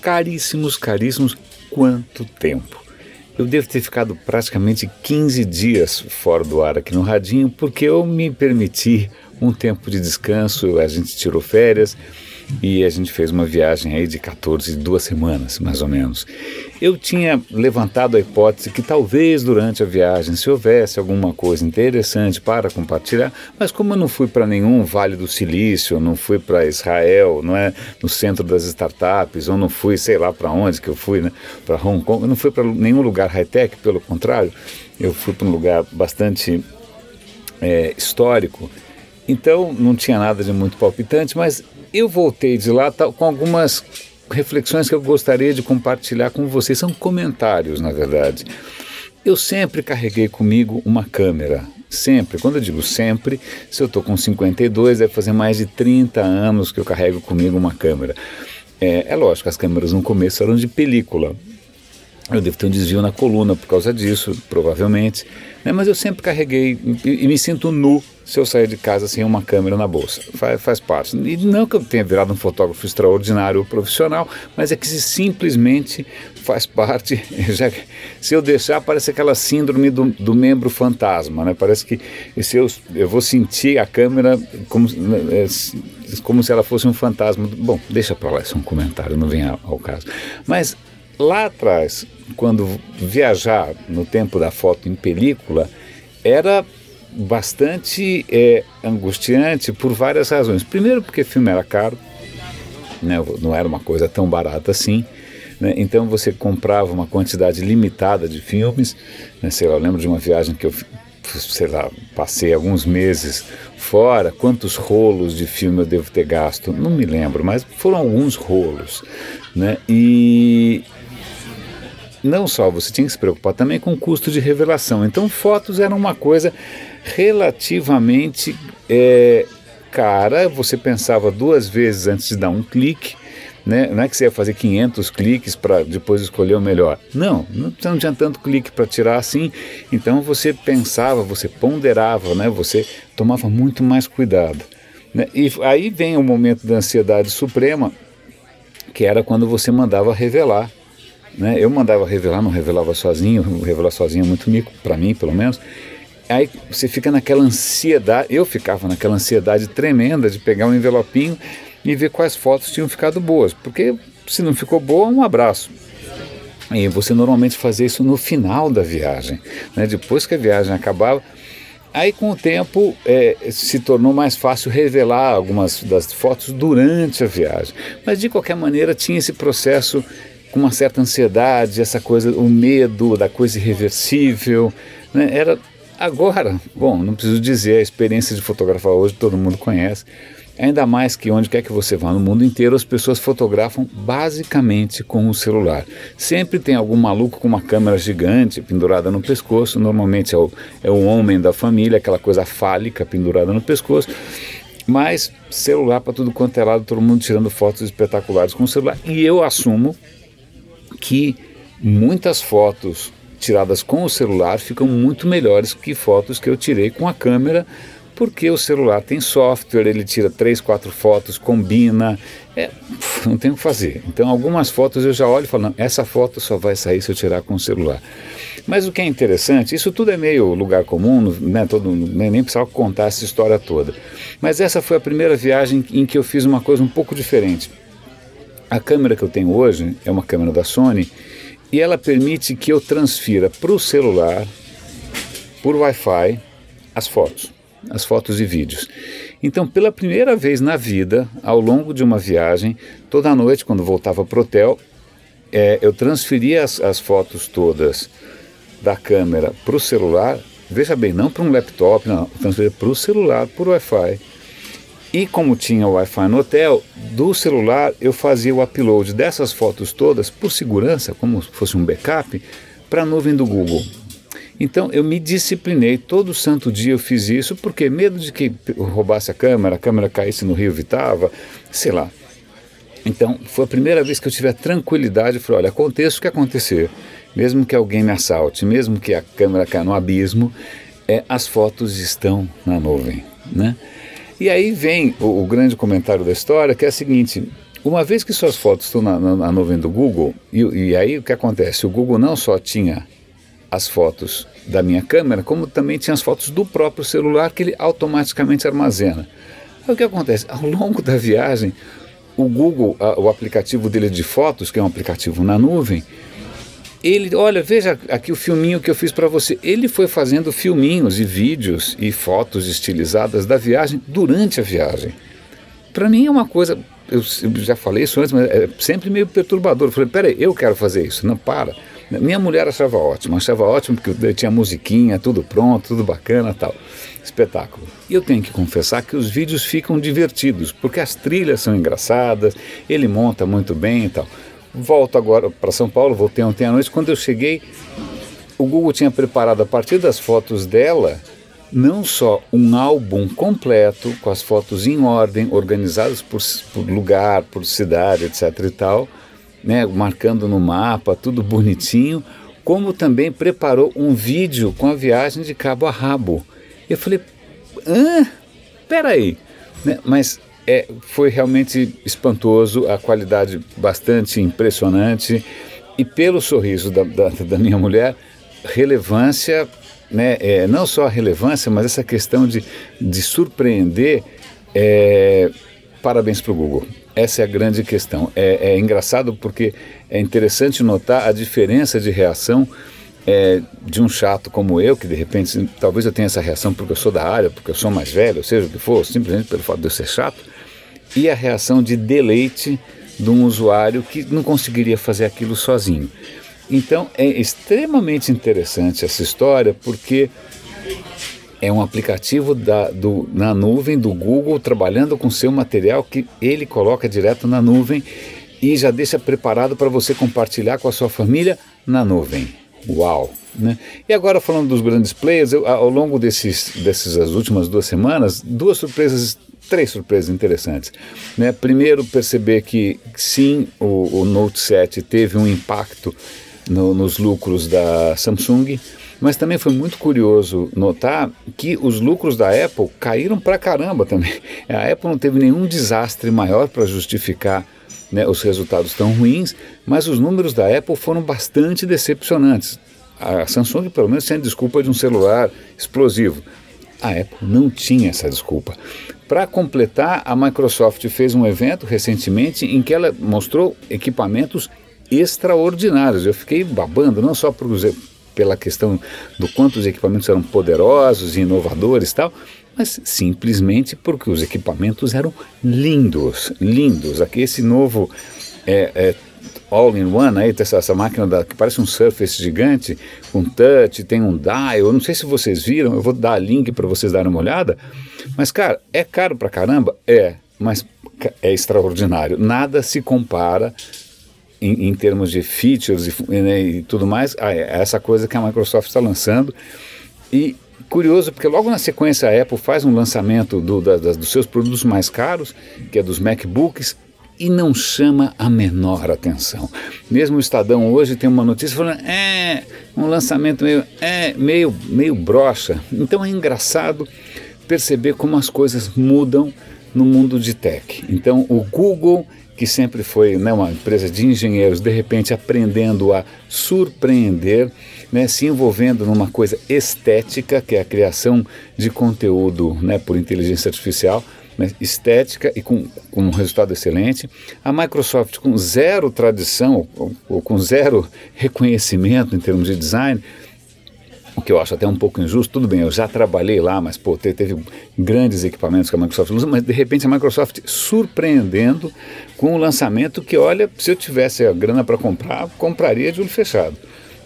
caríssimos, caríssimos. Quanto tempo? Eu devo ter ficado praticamente 15 dias fora do ar aqui no Radinho, porque eu me permiti um tempo de descanso, a gente tirou férias e a gente fez uma viagem aí de 14, duas semanas, mais ou menos. Eu tinha levantado a hipótese que talvez durante a viagem, se houvesse alguma coisa interessante para compartilhar, mas como eu não fui para nenhum Vale do Silício, não fui para Israel, não é, no centro das startups, ou não fui, sei lá para onde que eu fui, né, para Hong Kong, eu não fui para nenhum lugar high-tech, pelo contrário, eu fui para um lugar bastante é, histórico, então não tinha nada de muito palpitante, mas eu voltei de lá tá, com algumas reflexões que eu gostaria de compartilhar com vocês. São comentários, na verdade. Eu sempre carreguei comigo uma câmera. Sempre. Quando eu digo sempre, se eu estou com 52, deve fazer mais de 30 anos que eu carrego comigo uma câmera. É, é lógico, as câmeras no começo eram de película. Eu devo ter um desvio na coluna por causa disso, provavelmente. Né? Mas eu sempre carreguei e, e me sinto nu se eu sair de casa sem uma câmera na bolsa. Faz, faz parte. E não que eu tenha virado um fotógrafo extraordinário profissional, mas é que simplesmente faz parte. Já, se eu deixar, parece aquela síndrome do, do membro fantasma, né? Parece que se eu, eu vou sentir a câmera como, é, como se ela fosse um fantasma. Bom, deixa para lá, isso é um comentário, não vem ao, ao caso. Mas lá atrás, quando viajar no tempo da foto em película, era bastante é, angustiante por várias razões. Primeiro, porque o filme era caro, né, não era uma coisa tão barata assim. Né, então você comprava uma quantidade limitada de filmes. Né, sei lá, eu lembro de uma viagem que eu sei lá, passei alguns meses fora, quantos rolos de filme eu devo ter gasto? Não me lembro, mas foram alguns rolos. Né? E não só você tinha que se preocupar também com o custo de revelação. Então, fotos eram uma coisa relativamente é, cara, você pensava duas vezes antes de dar um clique, né? não é que você ia fazer 500 cliques para depois escolher o melhor. Não, não, não tinha tanto clique para tirar assim, então você pensava, você ponderava, né? você tomava muito mais cuidado. Né? E aí vem o momento da ansiedade suprema, que era quando você mandava revelar. Né? Eu mandava revelar, não revelava sozinho, revelar sozinho é muito mico, para mim pelo menos. Aí você fica naquela ansiedade, eu ficava naquela ansiedade tremenda de pegar um envelopinho e ver quais fotos tinham ficado boas, porque se não ficou boa, um abraço. E você normalmente fazia isso no final da viagem, né? depois que a viagem acabava. Aí, com o tempo, é, se tornou mais fácil revelar algumas das fotos durante a viagem. Mas, de qualquer maneira, tinha esse processo com uma certa ansiedade, essa coisa, o medo da coisa irreversível. Né? Era Agora, bom, não preciso dizer, a experiência de fotografar hoje todo mundo conhece. Ainda mais que onde quer que você vá no mundo inteiro, as pessoas fotografam basicamente com o celular. Sempre tem algum maluco com uma câmera gigante pendurada no pescoço, normalmente é o, é o homem da família, aquela coisa fálica pendurada no pescoço. Mas celular para tudo quanto é lado, todo mundo tirando fotos espetaculares com o celular. E eu assumo que muitas fotos tiradas com o celular ficam muito melhores que fotos que eu tirei com a câmera, porque o celular tem software, ele tira três, quatro fotos, combina, é, não tem o que fazer. Então algumas fotos eu já olho e falo, essa foto só vai sair se eu tirar com o celular. Mas o que é interessante, isso tudo é meio lugar comum, né, todo, nem precisava contar essa história toda. Mas essa foi a primeira viagem em que eu fiz uma coisa um pouco diferente. A câmera que eu tenho hoje é uma câmera da Sony e ela permite que eu transfira para o celular, por Wi-Fi, as fotos, as fotos e vídeos. Então, pela primeira vez na vida, ao longo de uma viagem, toda noite, quando voltava para o hotel, é, eu transferia as, as fotos todas da câmera para o celular. Veja bem, não para um laptop, não, transferia para o celular, por Wi-Fi e como tinha Wi-Fi no hotel, do celular eu fazia o upload dessas fotos todas, por segurança, como se fosse um backup, para a nuvem do Google. Então eu me disciplinei, todo santo dia eu fiz isso, porque medo de que roubasse a câmera, a câmera caísse no rio Vitava, sei lá. Então foi a primeira vez que eu tive a tranquilidade, eu falei, olha, aconteça o que acontecer, mesmo que alguém me assalte, mesmo que a câmera caia no abismo, é, as fotos estão na nuvem, né? E aí vem o, o grande comentário da história, que é o seguinte: Uma vez que suas fotos estão na, na, na nuvem do Google, e, e aí o que acontece? O Google não só tinha as fotos da minha câmera, como também tinha as fotos do próprio celular que ele automaticamente armazena. Aí o que acontece? Ao longo da viagem, o Google, a, o aplicativo dele de fotos, que é um aplicativo na nuvem, ele, olha, veja aqui o filminho que eu fiz para você. Ele foi fazendo filminhos e vídeos e fotos estilizadas da viagem durante a viagem. Para mim é uma coisa, eu, já falei isso antes, mas é sempre meio perturbador. Eu falei, peraí, eu quero fazer isso. Não, para. Minha mulher achava ótimo, achava ótimo porque tinha musiquinha, tudo pronto, tudo bacana tal. Espetáculo. E eu tenho que confessar que os vídeos ficam divertidos, porque as trilhas são engraçadas, ele monta muito bem e tal. Volto agora para São Paulo, voltei ontem à noite. Quando eu cheguei, o Google tinha preparado a partir das fotos dela não só um álbum completo com as fotos em ordem, organizadas por, por lugar, por cidade, etc. e tal, né, marcando no mapa, tudo bonitinho, como também preparou um vídeo com a viagem de cabo a rabo. Eu falei, ah, peraí, né, mas é, foi realmente espantoso, a qualidade bastante impressionante e pelo sorriso da, da, da minha mulher, relevância, né, é, não só a relevância, mas essa questão de, de surpreender, é, parabéns para o Google. Essa é a grande questão. É, é, engraçado porque é interessante notar a diferença de reação é, de um chato como eu, que de repente, talvez eu tenha essa reação porque eu sou da área, porque eu sou mais velho, ou seja o que for, simplesmente pelo fato de eu ser chato, e a reação de deleite de um usuário que não conseguiria fazer aquilo sozinho. Então é extremamente interessante essa história porque é um aplicativo da, do, na nuvem do Google trabalhando com seu material que ele coloca direto na nuvem e já deixa preparado para você compartilhar com a sua família na nuvem. Uau! Né? E agora falando dos grandes players, eu, ao longo desses, dessas últimas duas semanas, duas surpresas três surpresas interessantes. Né? Primeiro, perceber que sim, o, o Note 7 teve um impacto no, nos lucros da Samsung, mas também foi muito curioso notar que os lucros da Apple caíram pra caramba também. A Apple não teve nenhum desastre maior para justificar né, os resultados tão ruins, mas os números da Apple foram bastante decepcionantes. A Samsung, pelo menos, tinha desculpa de um celular explosivo. A Apple não tinha essa desculpa. Para completar, a Microsoft fez um evento recentemente em que ela mostrou equipamentos extraordinários. Eu fiquei babando, não só por, pela questão do quanto os equipamentos eram poderosos e inovadores e tal, mas simplesmente porque os equipamentos eram lindos, lindos. Aqui esse novo é, é, all-in-one aí, essa, essa máquina da, que parece um Surface gigante, com touch, tem um dial, eu não sei se vocês viram, eu vou dar link para vocês darem uma olhada, mas, cara, é caro pra caramba? É, mas é extraordinário. Nada se compara em, em termos de features e, né, e tudo mais a, essa coisa que a Microsoft está lançando. E curioso, porque logo na sequência a Apple faz um lançamento do, da, dos seus produtos mais caros, que é dos MacBooks, e não chama a menor atenção. Mesmo o Estadão hoje tem uma notícia falando, é, um lançamento meio, é, meio, meio broxa. Então é engraçado perceber como as coisas mudam no mundo de tech. Então, o Google, que sempre foi né, uma empresa de engenheiros, de repente aprendendo a surpreender, né, se envolvendo numa coisa estética, que é a criação de conteúdo né, por inteligência artificial, né, estética e com, com, um resultado excelente. A Microsoft com zero tradição, ou, ou com zero reconhecimento em termos de design, o que eu acho até um pouco injusto, tudo bem, eu já trabalhei lá, mas pô, teve grandes equipamentos que a Microsoft usa, mas de repente a Microsoft surpreendendo com um lançamento que, olha, se eu tivesse a grana para comprar, compraria de olho fechado.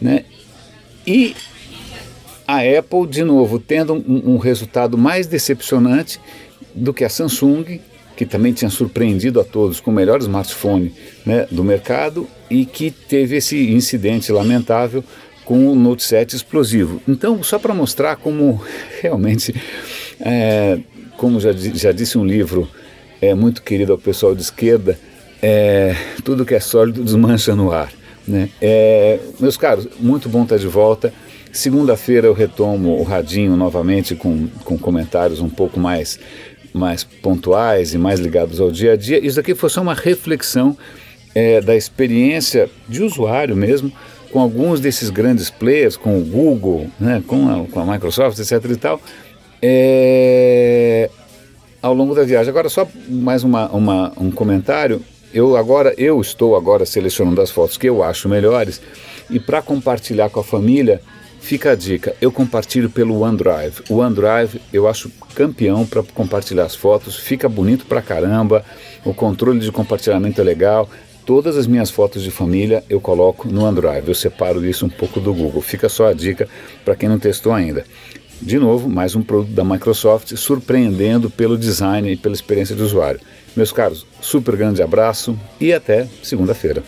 Né? E a Apple, de novo, tendo um, um resultado mais decepcionante do que a Samsung, que também tinha surpreendido a todos com o melhor smartphone né, do mercado e que teve esse incidente lamentável com o Note 7 explosivo. Então, só para mostrar como realmente, é, como já, já disse um livro é, muito querido ao pessoal de esquerda, é, tudo que é sólido desmancha no ar. Né? É, meus caros, muito bom estar de volta. Segunda-feira eu retomo o Radinho novamente com, com comentários um pouco mais, mais pontuais e mais ligados ao dia a dia. Isso aqui foi só uma reflexão é, da experiência de usuário mesmo com alguns desses grandes players, com o Google, né, com, a, com a Microsoft, etc. e tal, é, ao longo da viagem. Agora, só mais uma, uma, um comentário. Eu agora eu estou agora selecionando as fotos que eu acho melhores e para compartilhar com a família, fica a dica, eu compartilho pelo OneDrive. O OneDrive eu acho campeão para compartilhar as fotos, fica bonito pra caramba, o controle de compartilhamento é legal, Todas as minhas fotos de família eu coloco no OneDrive. Eu separo isso um pouco do Google. Fica só a dica para quem não testou ainda. De novo, mais um produto da Microsoft surpreendendo pelo design e pela experiência de usuário. Meus caros, super grande abraço e até segunda-feira.